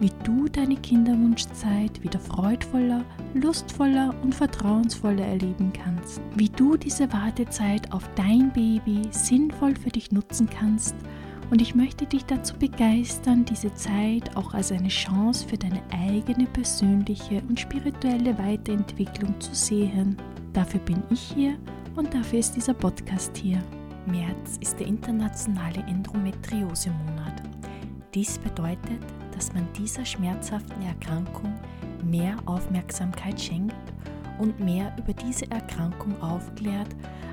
wie du deine Kinderwunschzeit wieder freudvoller, lustvoller und vertrauensvoller erleben kannst, wie du diese Wartezeit auf dein Baby sinnvoll für dich nutzen kannst und ich möchte dich dazu begeistern, diese Zeit auch als eine Chance für deine eigene persönliche und spirituelle Weiterentwicklung zu sehen. Dafür bin ich hier und dafür ist dieser Podcast hier. März ist der internationale Endometriose-Monat. Dies bedeutet, dass man dieser schmerzhaften Erkrankung mehr Aufmerksamkeit schenkt und mehr über diese Erkrankung aufklärt,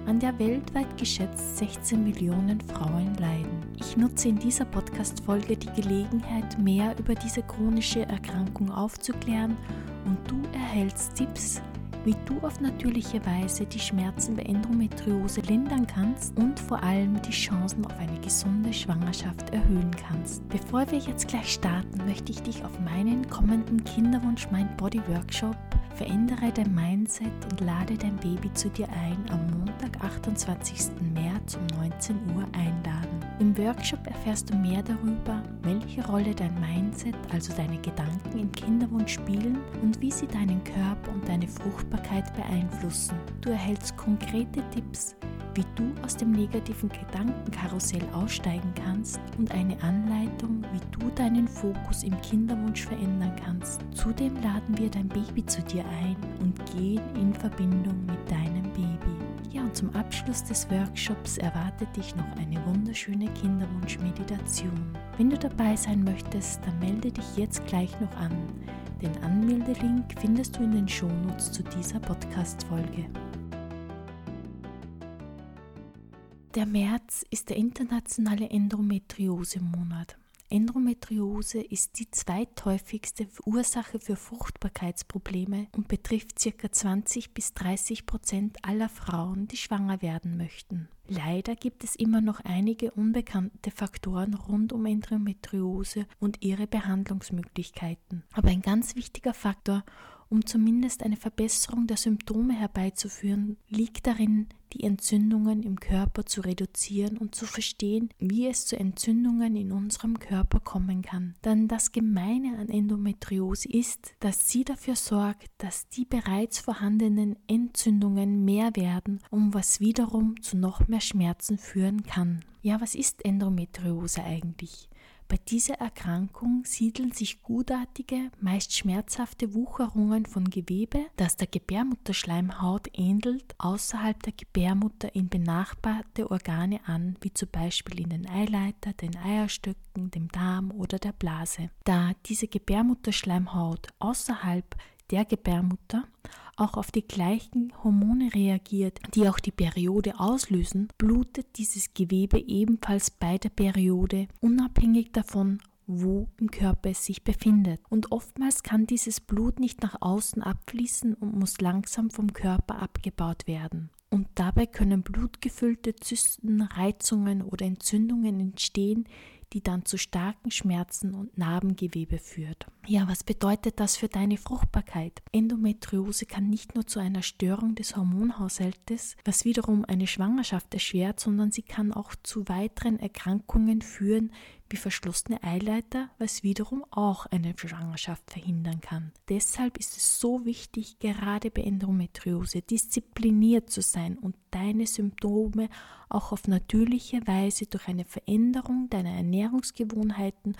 an der weltweit geschätzt 16 Millionen Frauen leiden. Ich nutze in dieser Podcast-Folge die Gelegenheit, mehr über diese chronische Erkrankung aufzuklären und du erhältst Tipps, wie du auf natürliche Weise die Schmerzen bei Endometriose lindern kannst und vor allem die Chancen auf eine gesunde Schwangerschaft erhöhen kannst. Bevor wir jetzt gleich starten, möchte ich dich auf meinen kommenden Kinderwunsch Mind Body Workshop Verändere dein Mindset und lade dein Baby zu dir ein am Montag, 28. März um 19 Uhr einladen. Im Workshop erfährst du mehr darüber, welche Rolle dein Mindset, also deine Gedanken im Kinderwunsch spielen und wie sie deinen Körper und deine Fruchtbarkeit beeinflussen. Du erhältst konkrete Tipps, wie du aus dem negativen Gedankenkarussell aussteigen kannst und eine Anleitung, wie du deinen Fokus im Kinderwunsch verändern kannst. Zudem laden wir dein Baby zu dir ein und gehen in Verbindung mit deinem Baby. Ja, und zum Abschluss des Workshops erwartet dich noch eine wunderschöne Kinderwunsch-Meditation. Wenn du dabei sein möchtest, dann melde dich jetzt gleich noch an. Den Anmeldelink findest du in den Shownotes zu dieser Podcast-Folge. Der März ist der internationale Endometriose-Monat. Endometriose ist die zweithäufigste Ursache für Fruchtbarkeitsprobleme und betrifft ca. 20 bis 30 Prozent aller Frauen, die schwanger werden möchten. Leider gibt es immer noch einige unbekannte Faktoren rund um Endometriose und ihre Behandlungsmöglichkeiten. Aber ein ganz wichtiger Faktor, um zumindest eine Verbesserung der Symptome herbeizuführen, liegt darin, die Entzündungen im Körper zu reduzieren und zu verstehen, wie es zu Entzündungen in unserem Körper kommen kann. Denn das Gemeine an Endometriose ist, dass sie dafür sorgt, dass die bereits vorhandenen Entzündungen mehr werden, um was wiederum zu noch mehr Schmerzen führen kann. Ja, was ist Endometriose eigentlich? Bei dieser Erkrankung siedeln sich gutartige, meist schmerzhafte Wucherungen von Gewebe, das der Gebärmutterschleimhaut ähnelt, außerhalb der Gebärmutter in benachbarte Organe an, wie zum Beispiel in den Eileiter, den Eierstöcken, dem Darm oder der Blase. Da diese Gebärmutterschleimhaut außerhalb der Gebärmutter auch auf die gleichen Hormone reagiert, die auch die Periode auslösen, blutet dieses Gewebe ebenfalls bei der Periode, unabhängig davon, wo im Körper es sich befindet. Und oftmals kann dieses Blut nicht nach außen abfließen und muss langsam vom Körper abgebaut werden. Und dabei können blutgefüllte Zysten, Reizungen oder Entzündungen entstehen, die dann zu starken Schmerzen und Narbengewebe führt. Ja, was bedeutet das für deine Fruchtbarkeit? Endometriose kann nicht nur zu einer Störung des Hormonhaushaltes, was wiederum eine Schwangerschaft erschwert, sondern sie kann auch zu weiteren Erkrankungen führen, wie verschlossene Eileiter, was wiederum auch eine Schwangerschaft verhindern kann. Deshalb ist es so wichtig, gerade bei Endometriose diszipliniert zu sein und deine Symptome auch auf natürliche Weise durch eine Veränderung deiner Ernährungsgewohnheiten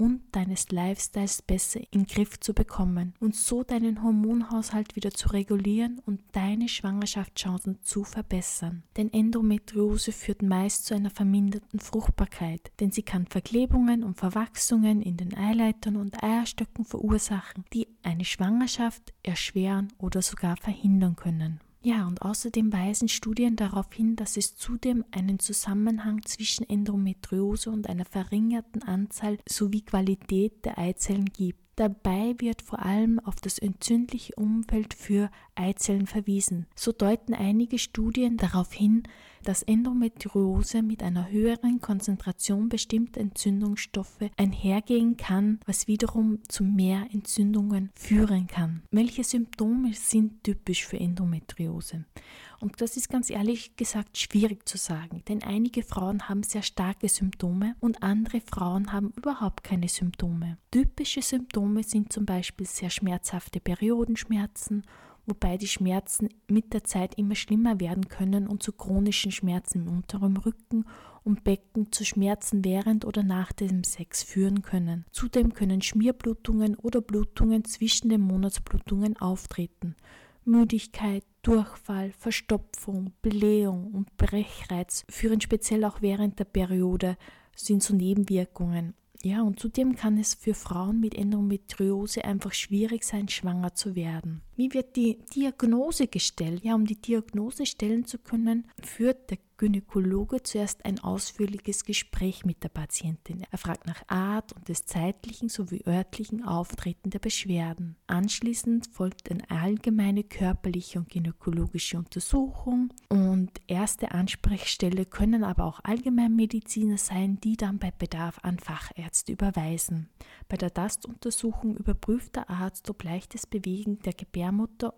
und deines Lifestyles besser in den Griff zu bekommen und so deinen Hormonhaushalt wieder zu regulieren und deine Schwangerschaftschancen zu verbessern. Denn Endometriose führt meist zu einer verminderten Fruchtbarkeit, denn sie kann Verklebungen und Verwachsungen in den Eileitern und Eierstöcken verursachen, die eine Schwangerschaft erschweren oder sogar verhindern können. Ja, und außerdem weisen Studien darauf hin, dass es zudem einen Zusammenhang zwischen Endometriose und einer verringerten Anzahl sowie Qualität der Eizellen gibt. Dabei wird vor allem auf das entzündliche Umfeld für Eizellen verwiesen. So deuten einige Studien darauf hin, dass Endometriose mit einer höheren Konzentration bestimmter Entzündungsstoffe einhergehen kann, was wiederum zu mehr Entzündungen führen kann. Welche Symptome sind typisch für Endometriose? Und das ist ganz ehrlich gesagt schwierig zu sagen, denn einige Frauen haben sehr starke Symptome und andere Frauen haben überhaupt keine Symptome. Typische Symptome sind zum Beispiel sehr schmerzhafte Periodenschmerzen wobei die Schmerzen mit der Zeit immer schlimmer werden können und zu chronischen Schmerzen im unteren Rücken und Becken zu Schmerzen während oder nach dem Sex führen können. Zudem können Schmierblutungen oder Blutungen zwischen den Monatsblutungen auftreten. Müdigkeit, Durchfall, Verstopfung, Blähung und Brechreiz führen speziell auch während der Periode sind so Nebenwirkungen. Ja, und zudem kann es für Frauen mit Endometriose einfach schwierig sein, schwanger zu werden. Wie wird die Diagnose gestellt? Ja, um die Diagnose stellen zu können, führt der Gynäkologe zuerst ein ausführliches Gespräch mit der Patientin. Er fragt nach Art und des zeitlichen sowie örtlichen Auftreten der Beschwerden. Anschließend folgt eine allgemeine körperliche und gynäkologische Untersuchung und erste Ansprechstelle können aber auch Allgemeinmediziner sein, die dann bei Bedarf an Fachärzte überweisen. Bei der DAST-Untersuchung überprüft der Arzt, ob leichtes Bewegen der Gebärmutter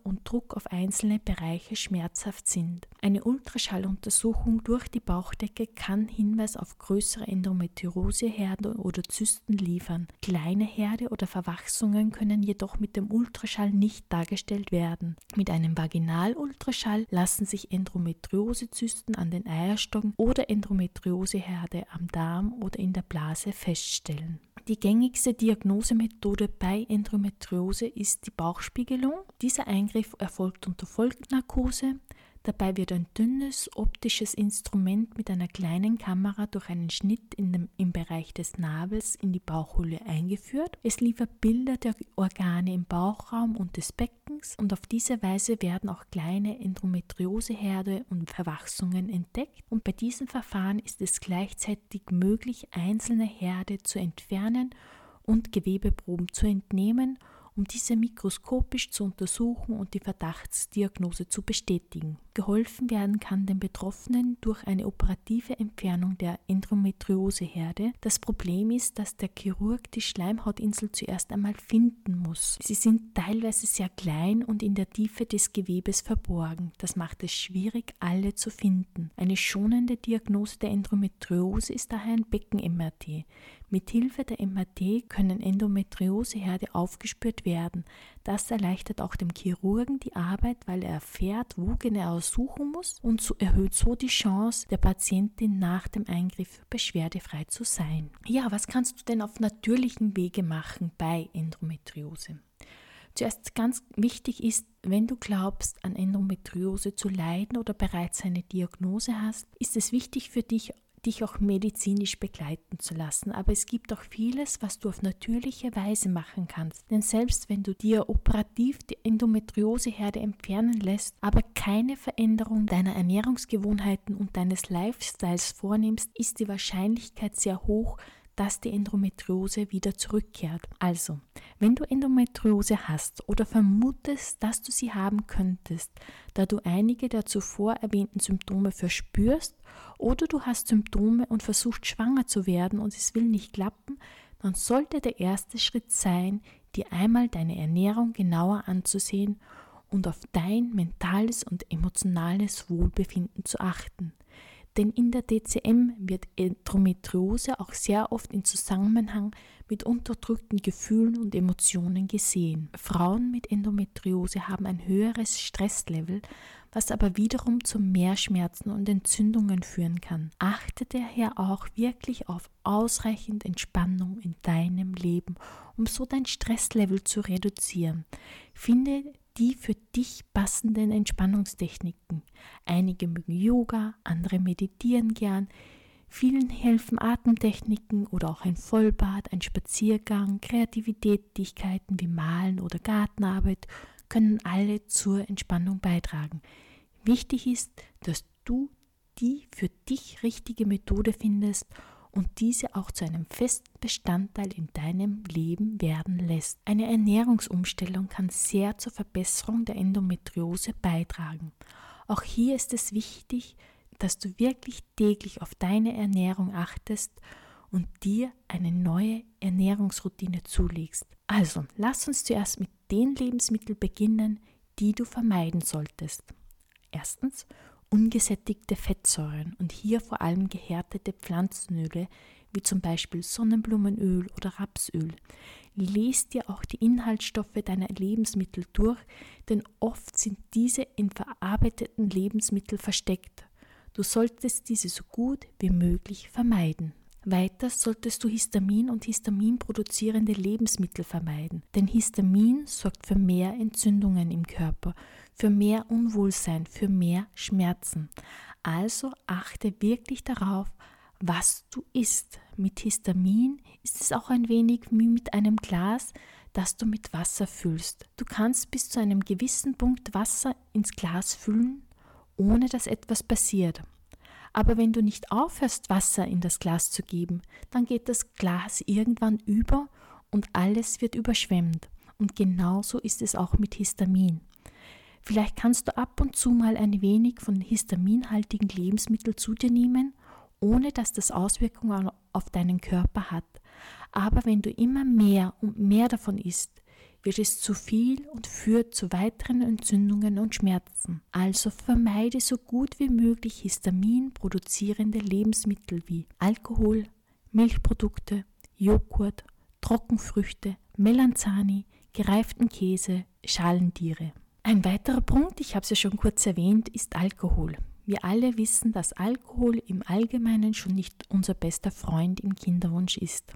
und Druck auf einzelne Bereiche schmerzhaft sind. Eine Ultraschalluntersuchung Untersuchung durch die Bauchdecke kann Hinweis auf größere Endometrioseherde oder Zysten liefern. Kleine Herde oder Verwachsungen können jedoch mit dem Ultraschall nicht dargestellt werden. Mit einem Vaginalultraschall lassen sich Endometriosezysten an den Eierstocken oder Endometrioseherde am Darm oder in der Blase feststellen. Die gängigste Diagnosemethode bei Endometriose ist die Bauchspiegelung. Dieser Eingriff erfolgt unter Vollnarkose. Dabei wird ein dünnes optisches Instrument mit einer kleinen Kamera durch einen Schnitt dem, im Bereich des Nabels in die Bauchhöhle eingeführt. Es liefert Bilder der Organe im Bauchraum und des Beckens und auf diese Weise werden auch kleine Endometrioseherde und Verwachsungen entdeckt und bei diesem Verfahren ist es gleichzeitig möglich, einzelne Herde zu entfernen und Gewebeproben zu entnehmen um diese mikroskopisch zu untersuchen und die Verdachtsdiagnose zu bestätigen. Geholfen werden kann den Betroffenen durch eine operative Entfernung der Endometrioseherde. Das Problem ist, dass der Chirurg die Schleimhautinsel zuerst einmal finden muss. Sie sind teilweise sehr klein und in der Tiefe des Gewebes verborgen. Das macht es schwierig, alle zu finden. Eine schonende Diagnose der Endometriose ist daher ein Becken-MRT. Mit Hilfe der MRT können Endometrioseherde aufgespürt werden. Das erleichtert auch dem Chirurgen die Arbeit, weil er erfährt, wo genau er suchen muss und so erhöht so die Chance der Patientin nach dem Eingriff beschwerdefrei zu sein. Ja, was kannst du denn auf natürlichen Wege machen bei Endometriose? Zuerst ganz wichtig ist, wenn du glaubst, an Endometriose zu leiden oder bereits eine Diagnose hast, ist es wichtig für dich, dich auch medizinisch begleiten zu lassen. Aber es gibt auch vieles, was du auf natürliche Weise machen kannst. Denn selbst wenn du dir operativ die Endometrioseherde entfernen lässt, aber keine Veränderung deiner Ernährungsgewohnheiten und deines Lifestyles vornimmst, ist die Wahrscheinlichkeit sehr hoch, dass die Endometriose wieder zurückkehrt. Also, wenn du Endometriose hast oder vermutest, dass du sie haben könntest, da du einige der zuvor erwähnten Symptome verspürst oder du hast Symptome und versuchst schwanger zu werden und es will nicht klappen, dann sollte der erste Schritt sein, dir einmal deine Ernährung genauer anzusehen und auf dein mentales und emotionales Wohlbefinden zu achten. Denn in der DCM wird Endometriose auch sehr oft in Zusammenhang mit unterdrückten Gefühlen und Emotionen gesehen. Frauen mit Endometriose haben ein höheres Stresslevel, was aber wiederum zu mehr Schmerzen und Entzündungen führen kann. Achte daher auch wirklich auf ausreichend Entspannung in deinem Leben, um so dein Stresslevel zu reduzieren. Finde die für dich passenden Entspannungstechniken. Einige mögen Yoga, andere meditieren gern. Vielen helfen Atemtechniken oder auch ein Vollbad, ein Spaziergang, Kreativitätigkeiten wie Malen oder Gartenarbeit können alle zur Entspannung beitragen. Wichtig ist, dass du die für dich richtige Methode findest und diese auch zu einem festen Bestandteil in deinem Leben werden lässt. Eine Ernährungsumstellung kann sehr zur Verbesserung der Endometriose beitragen. Auch hier ist es wichtig, dass du wirklich täglich auf deine Ernährung achtest und dir eine neue Ernährungsroutine zulegst. Also, lass uns zuerst mit den Lebensmitteln beginnen, die du vermeiden solltest. Erstens ungesättigte Fettsäuren und hier vor allem gehärtete Pflanzenöle wie zum Beispiel Sonnenblumenöl oder Rapsöl. Lies dir auch die Inhaltsstoffe deiner Lebensmittel durch, denn oft sind diese in verarbeiteten Lebensmitteln versteckt. Du solltest diese so gut wie möglich vermeiden. Weiter solltest du Histamin und Histamin produzierende Lebensmittel vermeiden, denn Histamin sorgt für mehr Entzündungen im Körper, für mehr Unwohlsein, für mehr Schmerzen. Also achte wirklich darauf, was du isst. Mit Histamin ist es auch ein wenig wie mit einem Glas, das du mit Wasser füllst. Du kannst bis zu einem gewissen Punkt Wasser ins Glas füllen ohne dass etwas passiert. Aber wenn du nicht aufhörst, Wasser in das Glas zu geben, dann geht das Glas irgendwann über und alles wird überschwemmt. Und genauso ist es auch mit Histamin. Vielleicht kannst du ab und zu mal ein wenig von histaminhaltigen Lebensmitteln zu dir nehmen, ohne dass das Auswirkungen auf deinen Körper hat. Aber wenn du immer mehr und mehr davon isst, wird es zu viel und führt zu weiteren Entzündungen und Schmerzen. Also vermeide so gut wie möglich Histamin produzierende Lebensmittel wie Alkohol, Milchprodukte, Joghurt, Trockenfrüchte, Melanzani, gereiften Käse, Schalentiere. Ein weiterer Punkt, ich habe es ja schon kurz erwähnt, ist Alkohol. Wir alle wissen, dass Alkohol im Allgemeinen schon nicht unser bester Freund im Kinderwunsch ist.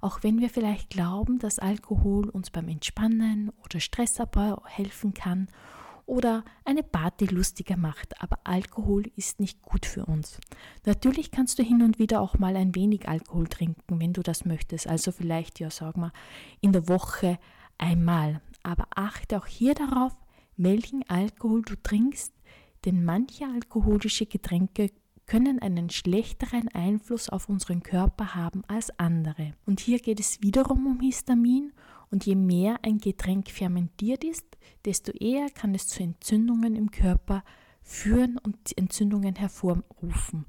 Auch wenn wir vielleicht glauben, dass Alkohol uns beim Entspannen oder Stressabbau helfen kann oder eine Party lustiger macht, aber Alkohol ist nicht gut für uns. Natürlich kannst du hin und wieder auch mal ein wenig Alkohol trinken, wenn du das möchtest, also vielleicht ja, sag mal, in der Woche einmal, aber achte auch hier darauf, welchen Alkohol du trinkst, denn manche alkoholische Getränke können einen schlechteren Einfluss auf unseren Körper haben als andere. Und hier geht es wiederum um Histamin und je mehr ein Getränk fermentiert ist, desto eher kann es zu Entzündungen im Körper führen und Entzündungen hervorrufen.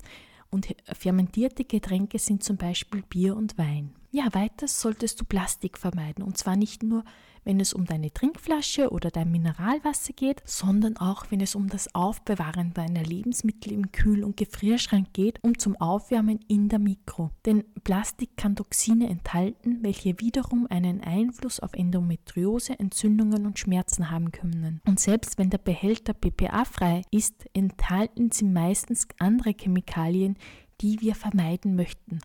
Und fermentierte Getränke sind zum Beispiel Bier und Wein. Ja, weiter solltest du Plastik vermeiden. Und zwar nicht nur, wenn es um deine Trinkflasche oder dein Mineralwasser geht, sondern auch, wenn es um das Aufbewahren deiner Lebensmittel im Kühl- und Gefrierschrank geht, um zum Aufwärmen in der Mikro. Denn Plastik kann Toxine enthalten, welche wiederum einen Einfluss auf Endometriose, Entzündungen und Schmerzen haben können. Und selbst wenn der Behälter BPA-frei ist, enthalten sie meistens andere Chemikalien, die wir vermeiden möchten.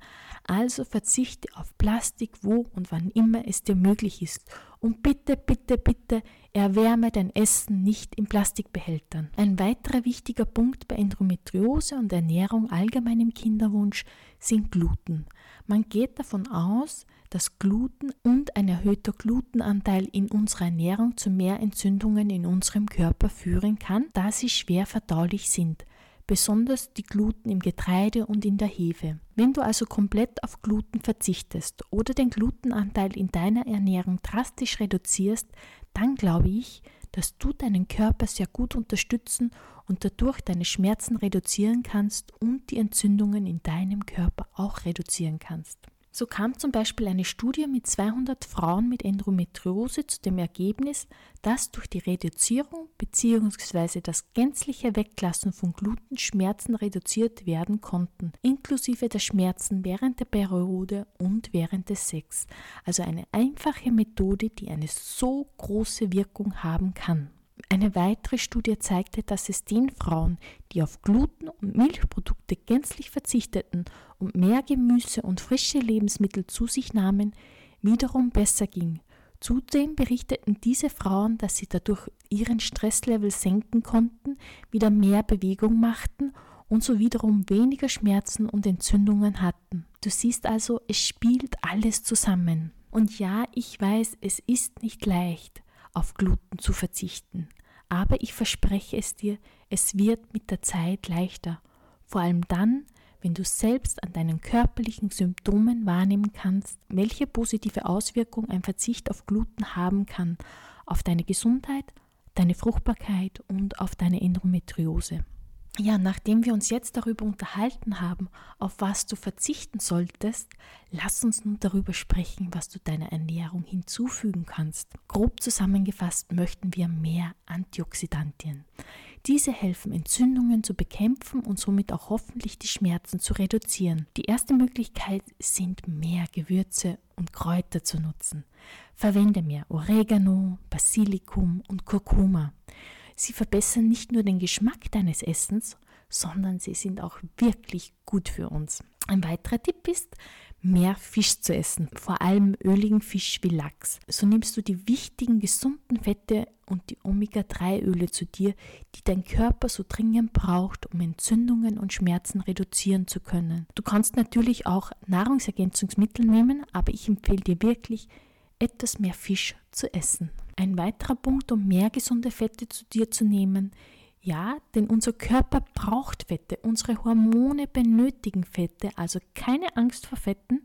Also verzichte auf Plastik, wo und wann immer es dir möglich ist. Und bitte, bitte, bitte erwärme dein Essen nicht in Plastikbehältern. Ein weiterer wichtiger Punkt bei Endometriose und Ernährung allgemein im Kinderwunsch sind Gluten. Man geht davon aus, dass Gluten und ein erhöhter Glutenanteil in unserer Ernährung zu mehr Entzündungen in unserem Körper führen kann, da sie schwer verdaulich sind besonders die Gluten im Getreide und in der Hefe. Wenn du also komplett auf Gluten verzichtest oder den Glutenanteil in deiner Ernährung drastisch reduzierst, dann glaube ich, dass du deinen Körper sehr gut unterstützen und dadurch deine Schmerzen reduzieren kannst und die Entzündungen in deinem Körper auch reduzieren kannst. So kam zum Beispiel eine Studie mit 200 Frauen mit Endometriose zu dem Ergebnis, dass durch die Reduzierung bzw. das gänzliche Weglassen von Gluten Schmerzen reduziert werden konnten, inklusive der Schmerzen während der Periode und während des Sex. Also eine einfache Methode, die eine so große Wirkung haben kann. Eine weitere Studie zeigte, dass es den Frauen, die auf Gluten und Milchprodukte gänzlich verzichteten und mehr Gemüse und frische Lebensmittel zu sich nahmen, wiederum besser ging. Zudem berichteten diese Frauen, dass sie dadurch ihren Stresslevel senken konnten, wieder mehr Bewegung machten und so wiederum weniger Schmerzen und Entzündungen hatten. Du siehst also, es spielt alles zusammen. Und ja, ich weiß, es ist nicht leicht, auf Gluten zu verzichten. Aber ich verspreche es dir, es wird mit der Zeit leichter. Vor allem dann, wenn du selbst an deinen körperlichen Symptomen wahrnehmen kannst, welche positive Auswirkung ein Verzicht auf Gluten haben kann auf deine Gesundheit, deine Fruchtbarkeit und auf deine Endometriose. Ja, nachdem wir uns jetzt darüber unterhalten haben, auf was du verzichten solltest, lass uns nun darüber sprechen, was du deiner Ernährung hinzufügen kannst. Grob zusammengefasst möchten wir mehr Antioxidantien. Diese helfen Entzündungen zu bekämpfen und somit auch hoffentlich die Schmerzen zu reduzieren. Die erste Möglichkeit sind mehr Gewürze und Kräuter zu nutzen. Verwende mehr Oregano, Basilikum und Kurkuma. Sie verbessern nicht nur den Geschmack deines Essens, sondern sie sind auch wirklich gut für uns. Ein weiterer Tipp ist, mehr Fisch zu essen, vor allem öligen Fisch wie Lachs. So nimmst du die wichtigen gesunden Fette und die Omega-3-Öle zu dir, die dein Körper so dringend braucht, um Entzündungen und Schmerzen reduzieren zu können. Du kannst natürlich auch Nahrungsergänzungsmittel nehmen, aber ich empfehle dir wirklich, etwas mehr Fisch zu essen. Ein weiterer Punkt, um mehr gesunde Fette zu dir zu nehmen, ja, denn unser Körper braucht Fette, unsere Hormone benötigen Fette, also keine Angst vor Fetten,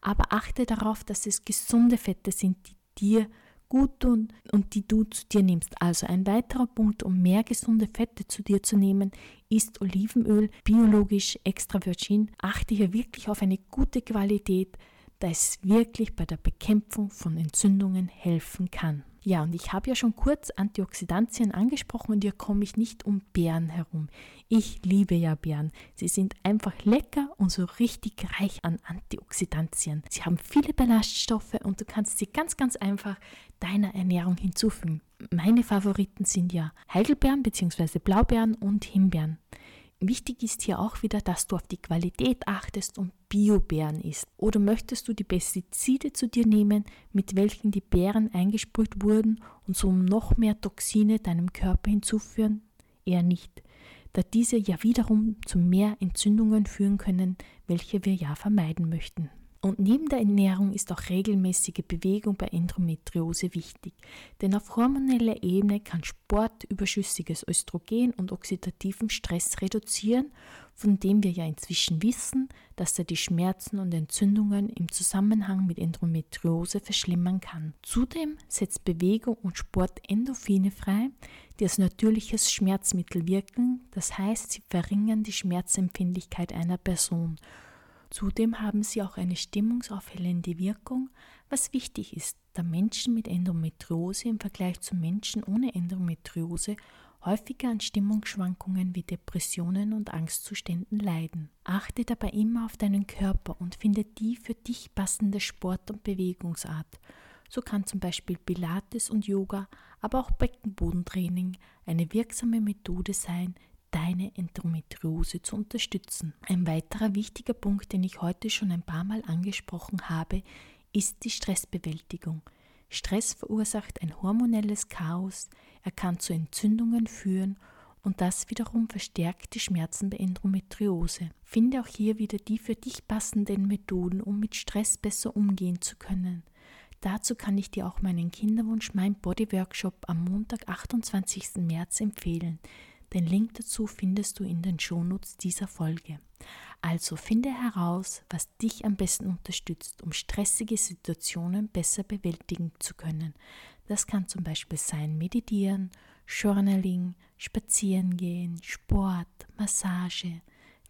aber achte darauf, dass es gesunde Fette sind, die dir gut tun und die du zu dir nimmst. Also ein weiterer Punkt, um mehr gesunde Fette zu dir zu nehmen, ist Olivenöl, biologisch extra virgin. Achte hier wirklich auf eine gute Qualität, da es wirklich bei der Bekämpfung von Entzündungen helfen kann. Ja, und ich habe ja schon kurz Antioxidantien angesprochen und hier komme ich nicht um Beeren herum. Ich liebe ja Beeren. Sie sind einfach lecker und so richtig reich an Antioxidantien. Sie haben viele Ballaststoffe und du kannst sie ganz, ganz einfach deiner Ernährung hinzufügen. Meine Favoriten sind ja Heidelbeeren bzw. Blaubeeren und Himbeeren. Wichtig ist hier auch wieder, dass du auf die Qualität achtest und Bio-Beeren isst. Oder möchtest du die Pestizide zu dir nehmen, mit welchen die Beeren eingesprüht wurden und so noch mehr Toxine deinem Körper hinzuführen? Eher nicht, da diese ja wiederum zu mehr Entzündungen führen können, welche wir ja vermeiden möchten. Und neben der Ernährung ist auch regelmäßige Bewegung bei Endometriose wichtig, denn auf hormoneller Ebene kann Sport überschüssiges Östrogen und oxidativen Stress reduzieren, von dem wir ja inzwischen wissen, dass er die Schmerzen und Entzündungen im Zusammenhang mit Endometriose verschlimmern kann. Zudem setzt Bewegung und Sport Endorphine frei, die als natürliches Schmerzmittel wirken, das heißt, sie verringern die Schmerzempfindlichkeit einer Person Zudem haben sie auch eine stimmungsaufhellende Wirkung, was wichtig ist, da Menschen mit Endometriose im Vergleich zu Menschen ohne Endometriose häufiger an Stimmungsschwankungen wie Depressionen und Angstzuständen leiden. Achte dabei immer auf deinen Körper und finde die für dich passende Sport- und Bewegungsart. So kann zum Beispiel Pilates und Yoga, aber auch Beckenbodentraining eine wirksame Methode sein, deine Endometriose zu unterstützen. Ein weiterer wichtiger Punkt, den ich heute schon ein paar Mal angesprochen habe, ist die Stressbewältigung. Stress verursacht ein hormonelles Chaos, er kann zu Entzündungen führen und das wiederum verstärkt die Schmerzen bei Endometriose. Finde auch hier wieder die für dich passenden Methoden, um mit Stress besser umgehen zu können. Dazu kann ich dir auch meinen Kinderwunsch Mein Body Workshop am Montag, 28. März empfehlen. Den Link dazu findest du in den Shownotes dieser Folge. Also finde heraus, was dich am besten unterstützt, um stressige Situationen besser bewältigen zu können. Das kann zum Beispiel sein Meditieren, Journaling, Spazierengehen, Sport, Massage,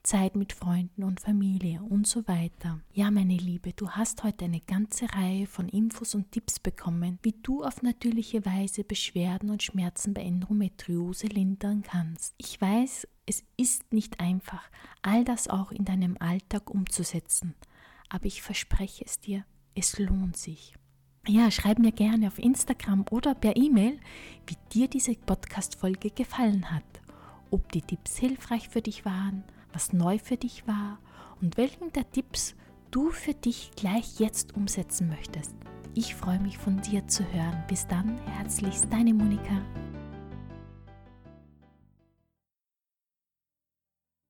Zeit mit Freunden und Familie und so weiter. Ja, meine Liebe, du hast heute eine ganze Reihe von Infos und Tipps bekommen, wie du auf natürliche Weise Beschwerden und Schmerzen bei Endometriose lindern kannst. Ich weiß, es ist nicht einfach, all das auch in deinem Alltag umzusetzen, aber ich verspreche es dir, es lohnt sich. Ja, schreib mir gerne auf Instagram oder per E-Mail, wie dir diese Podcast-Folge gefallen hat, ob die Tipps hilfreich für dich waren was neu für dich war und welchen der Tipps du für dich gleich jetzt umsetzen möchtest. Ich freue mich von dir zu hören. Bis dann, herzlichst deine Monika.